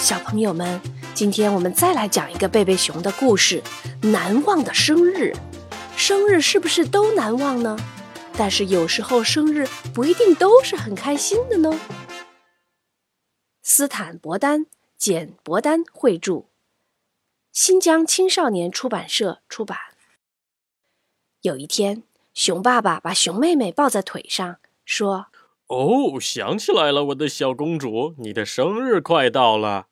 小朋友们，今天我们再来讲一个贝贝熊的故事——难忘的生日。生日是不是都难忘呢？但是有时候生日不一定都是很开心的呢。斯坦伯丹、简伯丹绘著，新疆青少年出版社出版。有一天，熊爸爸把熊妹妹抱在腿上，说：“哦，想起来了，我的小公主，你的生日快到了啊。”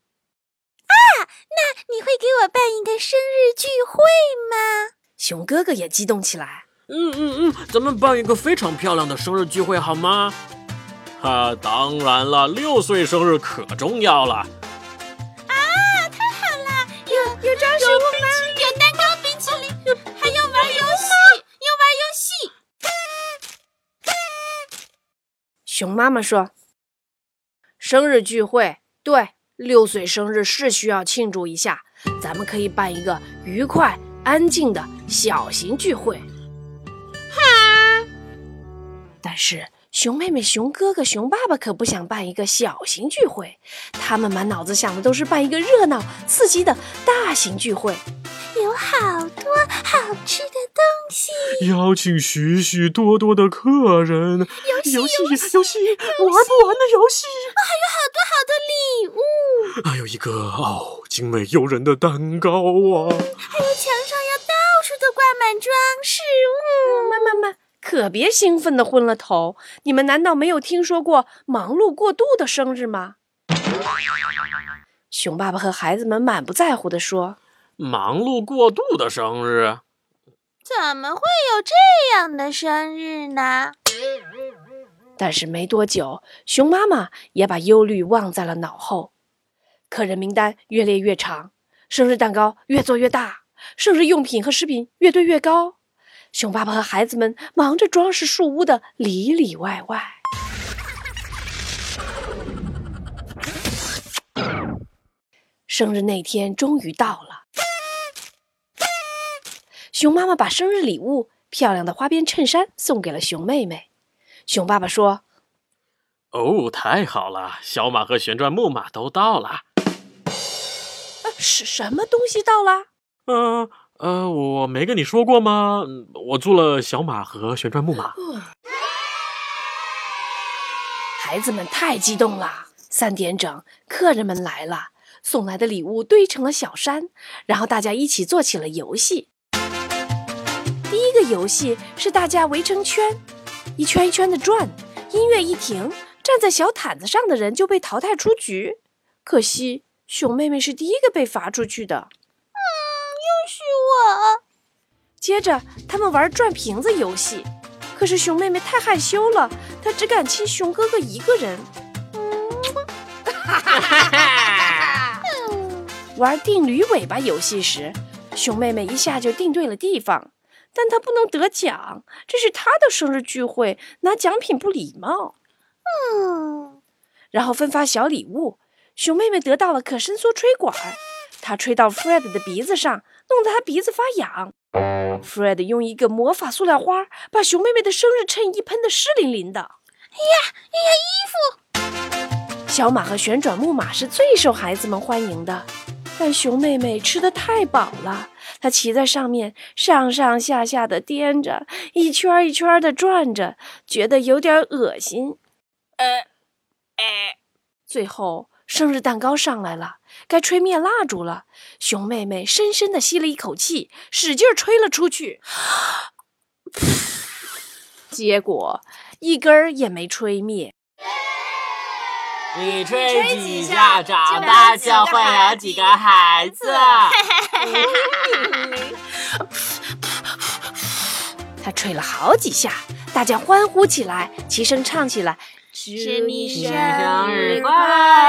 那你会给我办一个生日聚会吗？熊哥哥也激动起来。嗯嗯嗯，咱们办一个非常漂亮的生日聚会好吗？哈，当然了，六岁生日可重要了。熊妈妈说：“生日聚会，对。”六岁生日是需要庆祝一下，咱们可以办一个愉快、安静的小型聚会。哈！但是熊妹妹、熊哥哥、熊爸爸可不想办一个小型聚会，他们满脑子想的都是办一个热闹、刺激的大型聚会。有好多好吃的邀请许许多多的客人，游戏游戏游戏，玩不完的游戏，还有好多好多礼物，还有一个哦精美诱人的蛋糕啊，还有墙上要到处都挂满装饰物。慢慢慢，可别兴奋的昏了头！你们难道没有听说过忙碌过度的生日吗？熊爸爸和孩子们满不在乎的说。忙碌过度的生日，怎么会有这样的生日呢？但是没多久，熊妈妈也把忧虑忘在了脑后。客人名单越列越长，生日蛋糕越做越大，生日用品和食品越堆越高。熊爸爸和孩子们忙着装饰树屋的里里外外。生日那天终于到了。熊妈妈把生日礼物——漂亮的花边衬衫送给了熊妹妹。熊爸爸说：“哦，太好了！小马和旋转木马都到了。”是什么东西到了？呃呃，我没跟你说过吗？我租了小马和旋转木马。孩子们太激动了。三点整，客人们来了，送来的礼物堆成了小山，然后大家一起做起了游戏。第一个游戏是大家围成圈，一圈一圈的转，音乐一停，站在小毯子上的人就被淘汰出局。可惜熊妹妹是第一个被罚出去的。嗯，又是我。接着他们玩转瓶子游戏，可是熊妹妹太害羞了，她只敢亲熊哥哥一个人。哈哈哈哈！玩定驴尾巴游戏时，熊妹妹一下就定对了地方。但他不能得奖，这是他的生日聚会，拿奖品不礼貌。嗯，然后分发小礼物，熊妹妹得到了可伸缩吹管，她吹到 Fred 的鼻子上，弄得他鼻子发痒。Fred 用一个魔法塑料花把熊妹妹的生日衬衣喷得湿淋淋的。哎呀，哎呀，衣服！小马和旋转木马是最受孩子们欢迎的。但熊妹妹吃的太饱了，他骑在上面上上下下的颠着，一圈一圈的转着，觉得有点恶心。呃，哎，最后生日蛋糕上来了，该吹灭蜡烛了。熊妹妹深深的吸了一口气，使劲吹了出去，结果一根也没吹灭。你吹几下，长大就会有几个孩子。他吹了好几下，大家欢呼起来，齐声唱起来：“祝你生日快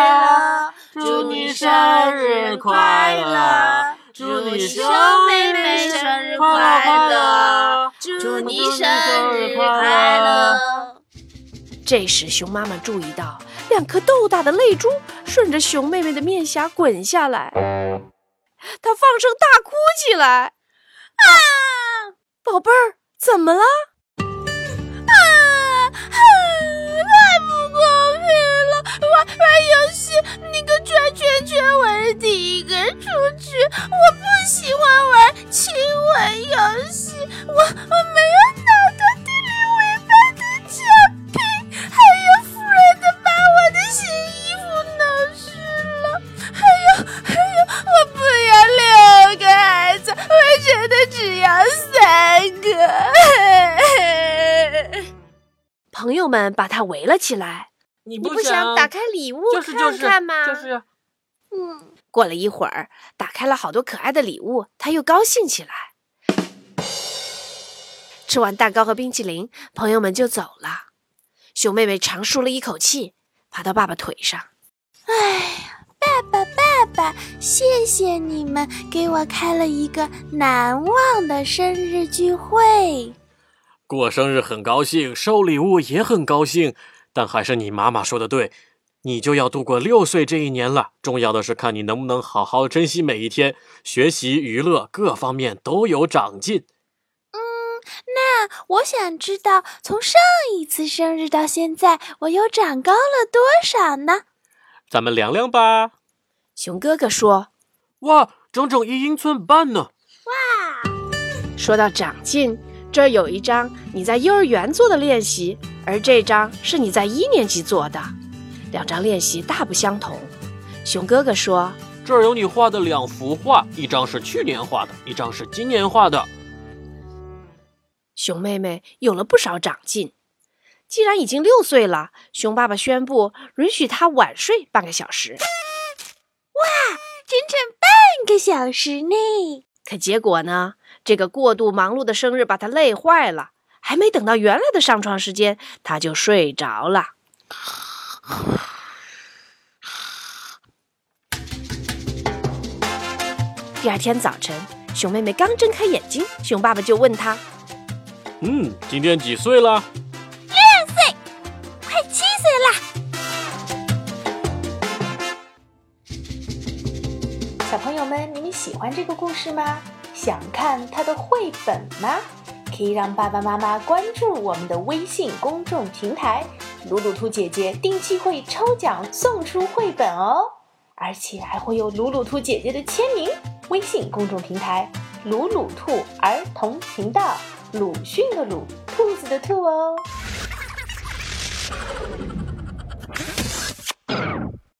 乐，祝你生日快乐，祝你生妹妹生日快乐，祝你生日快乐。”这时，熊妈妈注意到两颗豆大的泪珠顺着熊妹妹的面颊滚下来，她放声大哭起来。啊，宝贝儿，怎么了？啊，太不公平了！玩玩游戏，你个转圈圈，我是第一个出去。我不喜欢玩亲吻游戏，我我。友们把他围了起来。你你不想打开礼物就是就是看看吗？就是。嗯。过了一会儿，打开了好多可爱的礼物，他又高兴起来。吃完蛋糕和冰淇淋，朋友们就走了。熊妹妹长舒了一口气，爬到爸爸腿上。哎呀，爸爸，爸爸，谢谢你们给我开了一个难忘的生日聚会。过生日很高兴，收礼物也很高兴，但还是你妈妈说的对。你就要度过六岁这一年了，重要的是看你能不能好好珍惜每一天，学习、娱乐各方面都有长进。嗯，那我想知道，从上一次生日到现在，我又长高了多少呢？咱们量量吧。熊哥哥说：“哇，整整一英寸半呢！”哇，说到长进，这儿有一张你在幼儿园做的练习，而这张是你在一年级做的。两张练习大不相同，熊哥哥说：“这儿有你画的两幅画，一张是去年画的，一张是今年画的。”熊妹妹有了不少长进。既然已经六岁了，熊爸爸宣布允许她晚睡半个小时。哇，整整半个小时呢！可结果呢？这个过度忙碌的生日把他累坏了，还没等到原来的上床时间，他就睡着了。第二天早晨，熊妹妹刚睁开眼睛，熊爸爸就问她：“嗯，今天几岁了？”“小朋友们，你们喜欢这个故事吗？想看它的绘本吗？可以让爸爸妈妈关注我们的微信公众平台。鲁鲁兔姐姐定期会抽奖送出绘本哦，而且还会有鲁鲁兔姐姐的签名。微信公众平台“鲁鲁兔儿童频道”，鲁迅的鲁，兔子的兔哦。